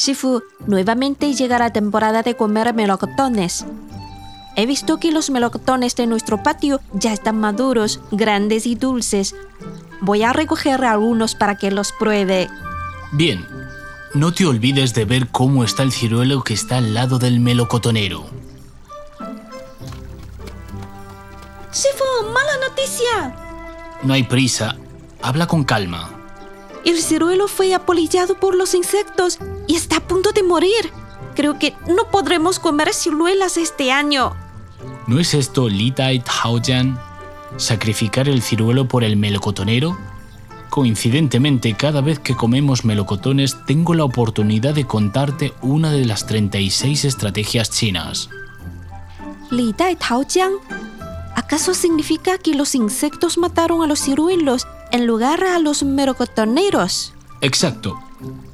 Shifu, nuevamente llega la temporada de comer melocotones. He visto que los melocotones de nuestro patio ya están maduros, grandes y dulces. Voy a recoger algunos para que los pruebe. Bien, no te olvides de ver cómo está el ciruelo que está al lado del melocotonero. Shifu, mala noticia. No hay prisa, habla con calma. El ciruelo fue apolillado por los insectos y está a punto de morir. Creo que no podremos comer ciruelas este año. ¿No es esto Litai Taoyan? ¿Sacrificar el ciruelo por el melocotonero? Coincidentemente, cada vez que comemos melocotones tengo la oportunidad de contarte una de las 36 estrategias chinas. Li Dai Taojiang. ¿Acaso significa que los insectos mataron a los ciruelos en lugar a los melocotoneros? Exacto.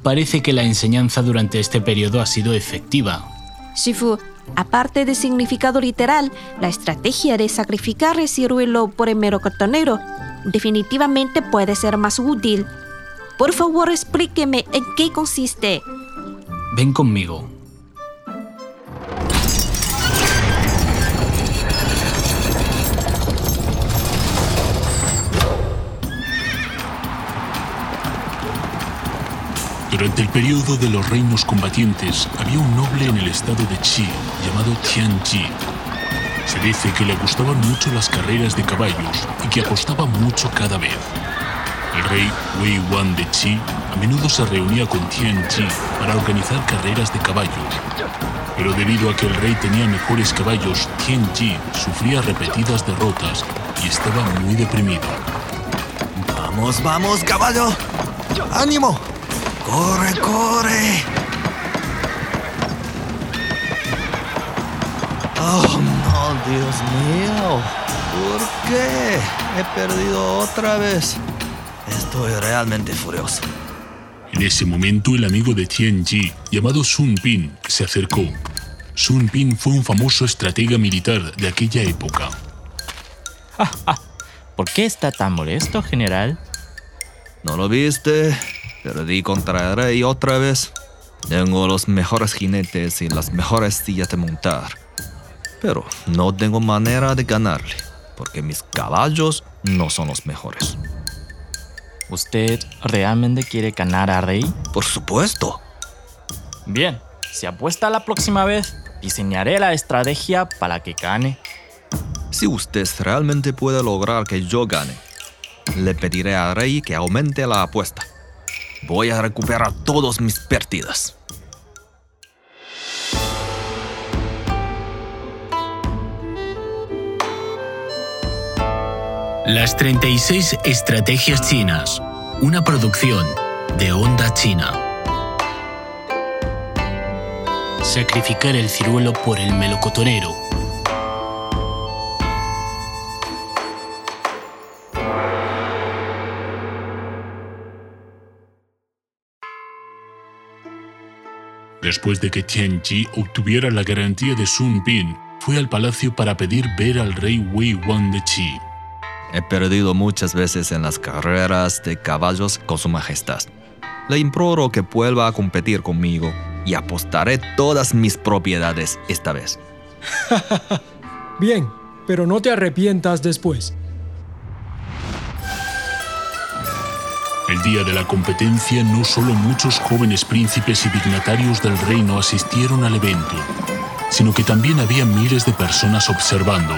Parece que la enseñanza durante este periodo ha sido efectiva. Shifu, aparte de significado literal, la estrategia de sacrificar el ciruelo por el melocotonero definitivamente puede ser más útil. Por favor, explíqueme en qué consiste. Ven conmigo. Durante el periodo de los reinos combatientes había un noble en el estado de Qi llamado Tianji. Se dice que le gustaban mucho las carreras de caballos y que apostaba mucho cada vez. El rey Wei Wan de Qi a menudo se reunía con Tianji para organizar carreras de caballos. Pero debido a que el rey tenía mejores caballos, Tianji sufría repetidas derrotas y estaba muy deprimido. Vamos, vamos, caballo. ¡Ánimo! ¡Corre, corre! ¡Oh, no, Dios mío! ¿Por qué? He perdido otra vez. Estoy realmente furioso. En ese momento el amigo de Tianji, llamado Sun Bin, se acercó. Sun Bin fue un famoso estratega militar de aquella época. ¿Por qué está tan molesto, general? ¿No lo viste? Perdí contra el rey otra vez. Tengo los mejores jinetes y las mejores sillas de montar. Pero no tengo manera de ganarle, porque mis caballos no son los mejores. ¿Usted realmente quiere ganar a Rey? Por supuesto. Bien, si apuesta la próxima vez, diseñaré la estrategia para que gane. Si usted realmente puede lograr que yo gane, le pediré a Rey que aumente la apuesta. Voy a recuperar todos mis pérdidas. Las 36 Estrategias Chinas. Una producción de Onda China. Sacrificar el ciruelo por el melocotonero. Después de que Tianji obtuviera la garantía de Sun Bin, fue al palacio para pedir ver al rey Wei Wan de Qi. He perdido muchas veces en las carreras de caballos con su majestad. Le imploro que vuelva a competir conmigo y apostaré todas mis propiedades esta vez. Bien, pero no te arrepientas después. De la competencia, no solo muchos jóvenes príncipes y dignatarios del reino asistieron al evento, sino que también había miles de personas observando.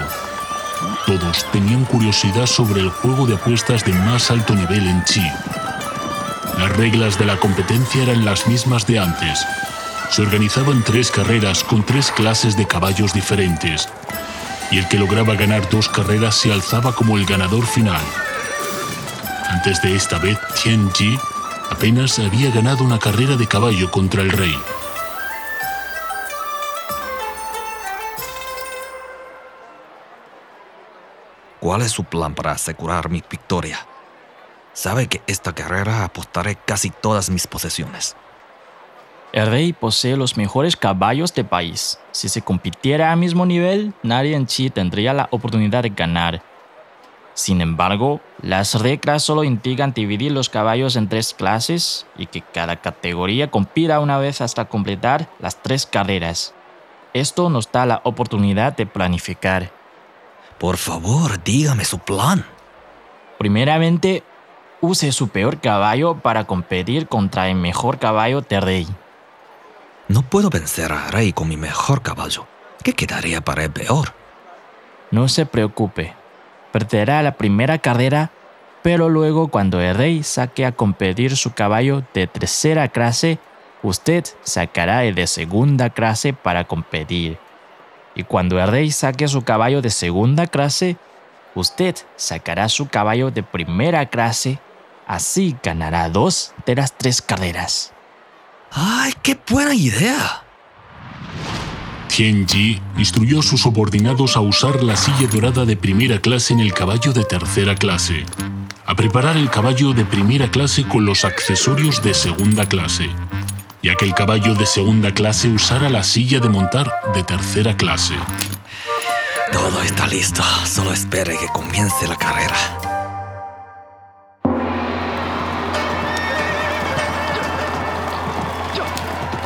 Todos tenían curiosidad sobre el juego de apuestas de más alto nivel en Chi. Las reglas de la competencia eran las mismas de antes. Se organizaban tres carreras con tres clases de caballos diferentes, y el que lograba ganar dos carreras se alzaba como el ganador final. Antes de esta vez, Tianji apenas había ganado una carrera de caballo contra el rey. ¿Cuál es su plan para asegurar mi victoria? Sabe que esta carrera apostaré casi todas mis posesiones. El rey posee los mejores caballos del país. Si se compitiera a mismo nivel, nadie en Chi tendría la oportunidad de ganar. Sin embargo, las reglas solo indican dividir los caballos en tres clases y que cada categoría compita una vez hasta completar las tres carreras. Esto nos da la oportunidad de planificar. Por favor, dígame su plan. Primeramente, use su peor caballo para competir contra el mejor caballo de rey. No puedo vencer a Rey con mi mejor caballo. ¿Qué quedaría para el peor? No se preocupe, perderá la primera carrera, pero luego cuando el rey saque a competir su caballo de tercera clase, usted sacará el de segunda clase para competir. Y cuando el rey saque su caballo de segunda clase, usted sacará su caballo de primera clase, así ganará dos de las tres carreras. ¡Ay, qué buena idea! Tianji instruyó a sus subordinados a usar la silla dorada de primera clase en el caballo de tercera clase, a preparar el caballo de primera clase con los accesorios de segunda clase, ya que el caballo de segunda clase usara la silla de montar de tercera clase. Todo está listo. Solo espere que comience la carrera.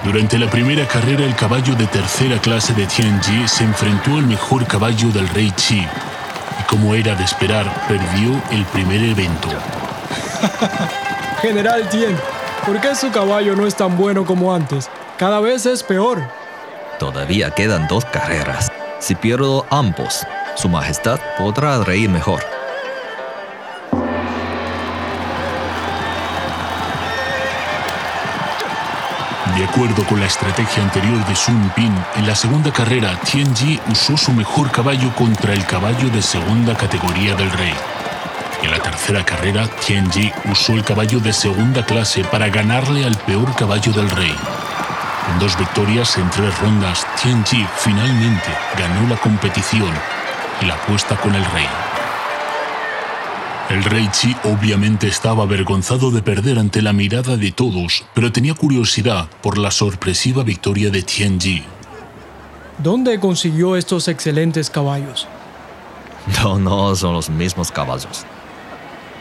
Durante la primera carrera, el caballo de tercera clase de Tianji se enfrentó al mejor caballo del rey Qi. Y como era de esperar, perdió el primer evento. General Tien, ¿por qué su caballo no es tan bueno como antes? Cada vez es peor. Todavía quedan dos carreras. Si pierdo ambos, Su Majestad podrá reír mejor. Acuerdo con la estrategia anterior de Sun Bin, en la segunda carrera, Tianji usó su mejor caballo contra el caballo de segunda categoría del rey. En la tercera carrera, Tianji usó el caballo de segunda clase para ganarle al peor caballo del rey. En dos victorias en tres rondas, Tianji finalmente ganó la competición y la apuesta con el rey. El rey Chi obviamente estaba avergonzado de perder ante la mirada de todos, pero tenía curiosidad por la sorpresiva victoria de Tianji. ¿Dónde consiguió estos excelentes caballos? No, no, son los mismos caballos.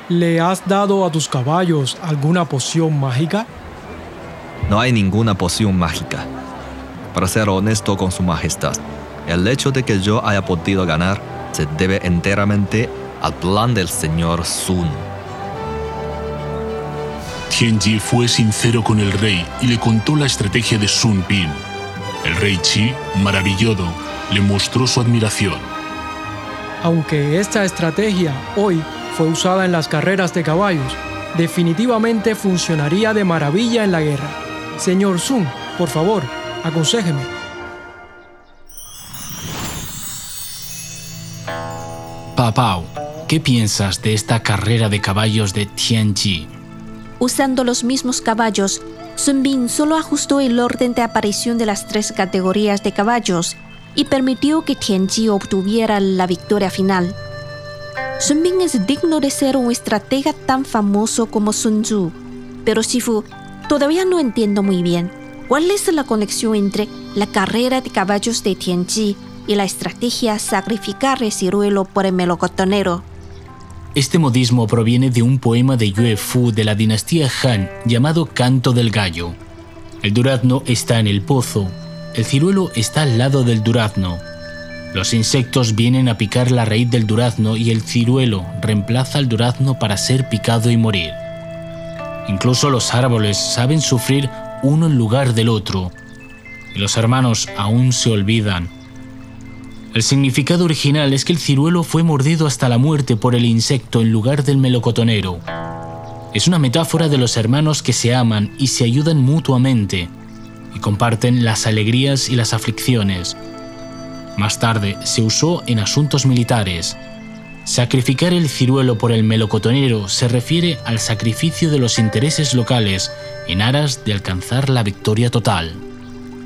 ¿Le has dado a tus caballos alguna poción mágica? No hay ninguna poción mágica. Para ser honesto con su majestad, el hecho de que yo haya podido ganar se debe enteramente al plan del señor Sun. Tianji fue sincero con el rey y le contó la estrategia de Sun Bin. El rey Chi, maravillado, le mostró su admiración. Aunque esta estrategia hoy fue usada en las carreras de caballos, definitivamente funcionaría de maravilla en la guerra. Señor Sun, por favor, aconséjeme. Papau, ¿qué piensas de esta carrera de caballos de Tianji? Usando los mismos caballos, Sun Bin solo ajustó el orden de aparición de las tres categorías de caballos y permitió que Tianji obtuviera la victoria final. Sun Bin es digno de ser un estratega tan famoso como Sun Tzu, pero Sifu, todavía no entiendo muy bien cuál es la conexión entre la carrera de caballos de Tianji y la estrategia sacrificar el ciruelo por el melocotonero. Este modismo proviene de un poema de Yue Fu de la dinastía Han llamado Canto del Gallo. El durazno está en el pozo, el ciruelo está al lado del durazno. Los insectos vienen a picar la raíz del durazno y el ciruelo reemplaza al durazno para ser picado y morir. Incluso los árboles saben sufrir uno en lugar del otro, y los hermanos aún se olvidan. El significado original es que el ciruelo fue mordido hasta la muerte por el insecto en lugar del melocotonero. Es una metáfora de los hermanos que se aman y se ayudan mutuamente y comparten las alegrías y las aflicciones. Más tarde se usó en asuntos militares. Sacrificar el ciruelo por el melocotonero se refiere al sacrificio de los intereses locales en aras de alcanzar la victoria total.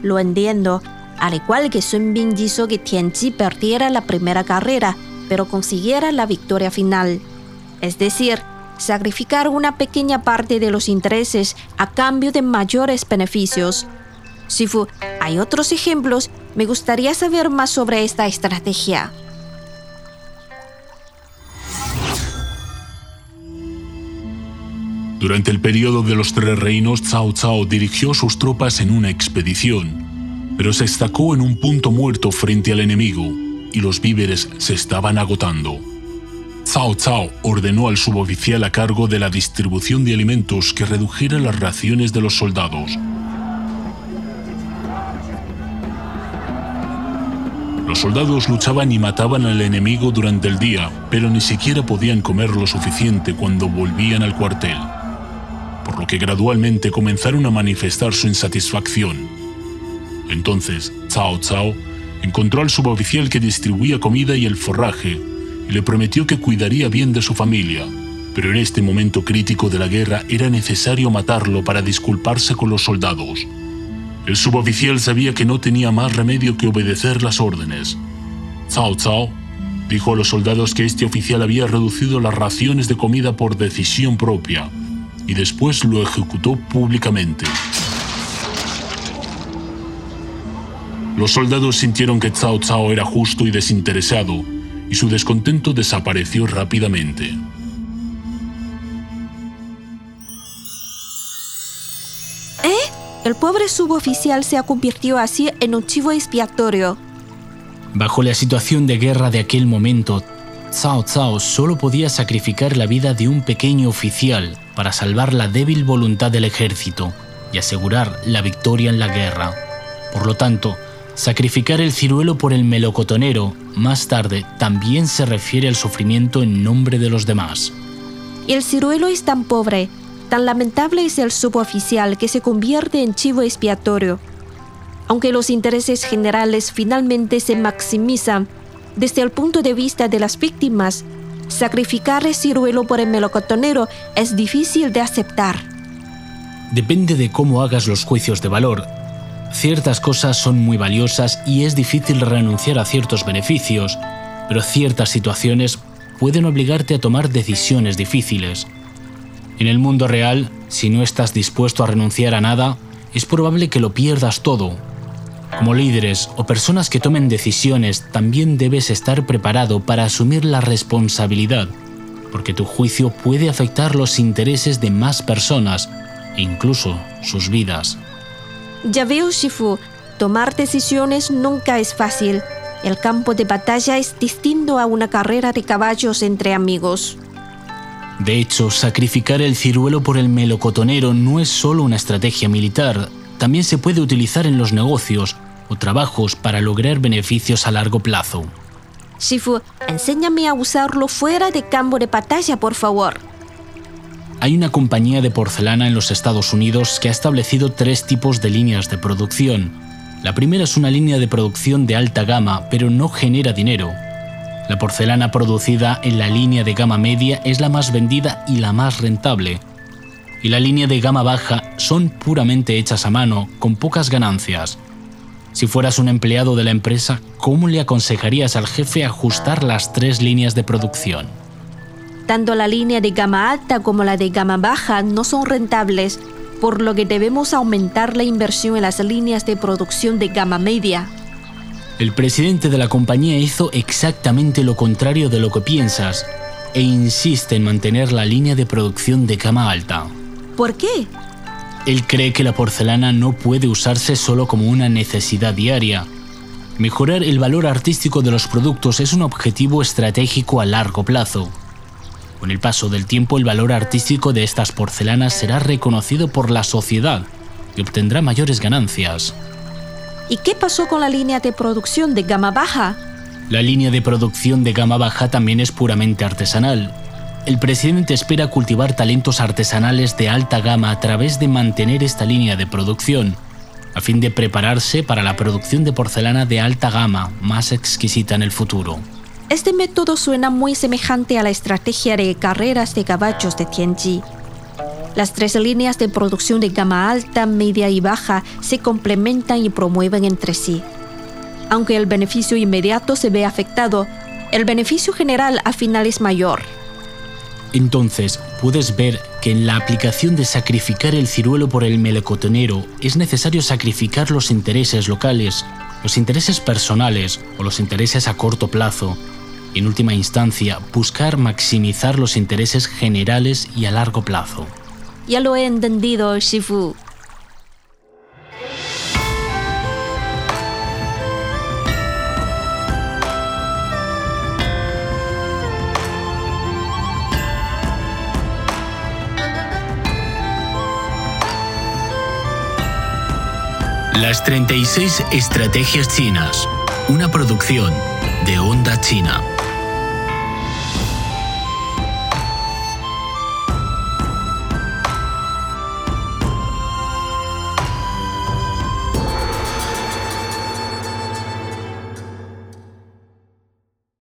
Lo entiendo, al igual que Sun Bin hizo que Tianji perdiera la primera carrera, pero consiguiera la victoria final. Es decir, sacrificar una pequeña parte de los intereses a cambio de mayores beneficios. Sifu, hay otros ejemplos, me gustaría saber más sobre esta estrategia. Durante el periodo de los Tres Reinos, Cao Cao dirigió sus tropas en una expedición pero se destacó en un punto muerto frente al enemigo y los víveres se estaban agotando. Cao Cao ordenó al suboficial a cargo de la distribución de alimentos que redujera las raciones de los soldados. Los soldados luchaban y mataban al enemigo durante el día, pero ni siquiera podían comer lo suficiente cuando volvían al cuartel, por lo que gradualmente comenzaron a manifestar su insatisfacción. Entonces, Cao Cao encontró al suboficial que distribuía comida y el forraje y le prometió que cuidaría bien de su familia, pero en este momento crítico de la guerra era necesario matarlo para disculparse con los soldados. El suboficial sabía que no tenía más remedio que obedecer las órdenes. Cao Cao dijo a los soldados que este oficial había reducido las raciones de comida por decisión propia y después lo ejecutó públicamente. Los soldados sintieron que Cao Cao era justo y desinteresado, y su descontento desapareció rápidamente. El pobre suboficial se ha convertido así en un chivo expiatorio. Bajo la situación de guerra de aquel momento, Cao Cao solo podía sacrificar la vida de un pequeño oficial para salvar la débil voluntad del ejército y asegurar la victoria en la guerra. Por lo tanto, sacrificar el ciruelo por el melocotonero más tarde también se refiere al sufrimiento en nombre de los demás. El ciruelo es tan pobre Tan lamentable es el suboficial que se convierte en chivo expiatorio. Aunque los intereses generales finalmente se maximizan desde el punto de vista de las víctimas, sacrificar el ciruelo por el melocotonero es difícil de aceptar. Depende de cómo hagas los juicios de valor. Ciertas cosas son muy valiosas y es difícil renunciar a ciertos beneficios, pero ciertas situaciones pueden obligarte a tomar decisiones difíciles. En el mundo real, si no estás dispuesto a renunciar a nada, es probable que lo pierdas todo. Como líderes o personas que tomen decisiones, también debes estar preparado para asumir la responsabilidad, porque tu juicio puede afectar los intereses de más personas e incluso sus vidas. Ya veo, Shifu, tomar decisiones nunca es fácil. El campo de batalla es distinto a una carrera de caballos entre amigos. De hecho, sacrificar el ciruelo por el melocotonero no es solo una estrategia militar, también se puede utilizar en los negocios o trabajos para lograr beneficios a largo plazo. Shifu, enséñame a usarlo fuera de campo de batalla, por favor. Hay una compañía de porcelana en los Estados Unidos que ha establecido tres tipos de líneas de producción. La primera es una línea de producción de alta gama, pero no genera dinero. La porcelana producida en la línea de gama media es la más vendida y la más rentable. Y la línea de gama baja son puramente hechas a mano, con pocas ganancias. Si fueras un empleado de la empresa, ¿cómo le aconsejarías al jefe ajustar las tres líneas de producción? Tanto la línea de gama alta como la de gama baja no son rentables, por lo que debemos aumentar la inversión en las líneas de producción de gama media. El presidente de la compañía hizo exactamente lo contrario de lo que piensas e insiste en mantener la línea de producción de cama alta. ¿Por qué? Él cree que la porcelana no puede usarse solo como una necesidad diaria. Mejorar el valor artístico de los productos es un objetivo estratégico a largo plazo. Con el paso del tiempo el valor artístico de estas porcelanas será reconocido por la sociedad y obtendrá mayores ganancias. ¿Y qué pasó con la línea de producción de gama baja? La línea de producción de gama baja también es puramente artesanal. El presidente espera cultivar talentos artesanales de alta gama a través de mantener esta línea de producción, a fin de prepararse para la producción de porcelana de alta gama más exquisita en el futuro. Este método suena muy semejante a la estrategia de carreras de caballos de Tianji. Las tres líneas de producción de gama alta, media y baja se complementan y promueven entre sí. Aunque el beneficio inmediato se ve afectado, el beneficio general al final es mayor. Entonces, puedes ver que en la aplicación de sacrificar el ciruelo por el melecotonero es necesario sacrificar los intereses locales, los intereses personales o los intereses a corto plazo, en última instancia buscar maximizar los intereses generales y a largo plazo. Ya lo he entendido, Shifu. Las 36 Estrategias Chinas, una producción de Onda China.